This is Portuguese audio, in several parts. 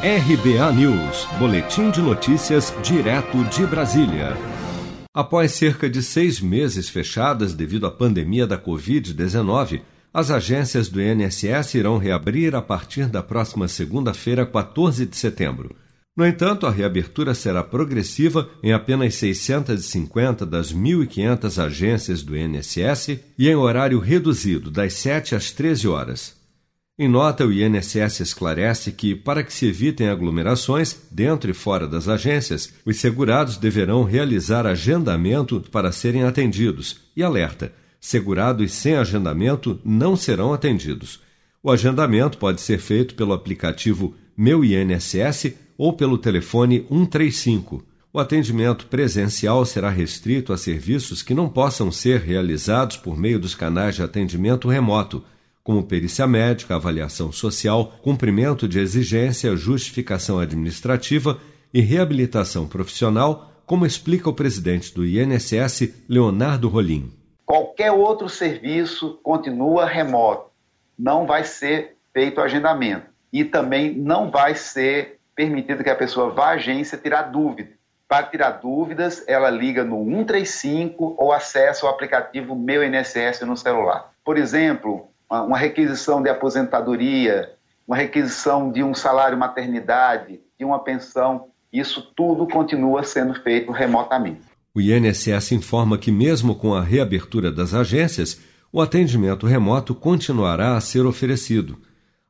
RBA News, Boletim de Notícias, direto de Brasília. Após cerca de seis meses fechadas devido à pandemia da Covid-19, as agências do INSS irão reabrir a partir da próxima segunda-feira, 14 de setembro. No entanto, a reabertura será progressiva em apenas 650 das 1.500 agências do INSS e em horário reduzido, das 7 às 13 horas. Em nota, o INSS esclarece que, para que se evitem aglomerações dentro e fora das agências, os segurados deverão realizar agendamento para serem atendidos e alerta: segurados sem agendamento não serão atendidos. O agendamento pode ser feito pelo aplicativo Meu INSS ou pelo telefone 135. O atendimento presencial será restrito a serviços que não possam ser realizados por meio dos canais de atendimento remoto como perícia médica, avaliação social, cumprimento de exigência, justificação administrativa e reabilitação profissional, como explica o presidente do INSS, Leonardo Rolim. Qualquer outro serviço continua remoto, não vai ser feito agendamento e também não vai ser permitido que a pessoa vá à agência tirar dúvida. Para tirar dúvidas, ela liga no 135 ou acessa o aplicativo Meu INSS no celular. Por exemplo, uma requisição de aposentadoria, uma requisição de um salário maternidade, de uma pensão, isso tudo continua sendo feito remotamente. O INSS informa que, mesmo com a reabertura das agências, o atendimento remoto continuará a ser oferecido.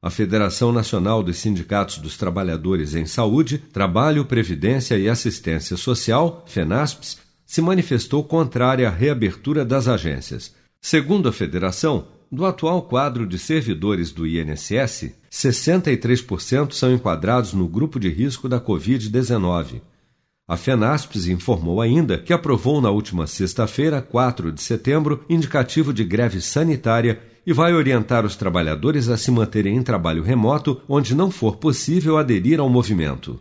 A Federação Nacional dos Sindicatos dos Trabalhadores em Saúde, Trabalho, Previdência e Assistência Social, FENASPS, se manifestou contrária à reabertura das agências. Segundo a federação, do atual quadro de servidores do INSS, 63% são enquadrados no grupo de risco da Covid-19. A FENASPES informou ainda que aprovou na última sexta-feira, 4 de setembro, indicativo de greve sanitária e vai orientar os trabalhadores a se manterem em trabalho remoto onde não for possível aderir ao movimento.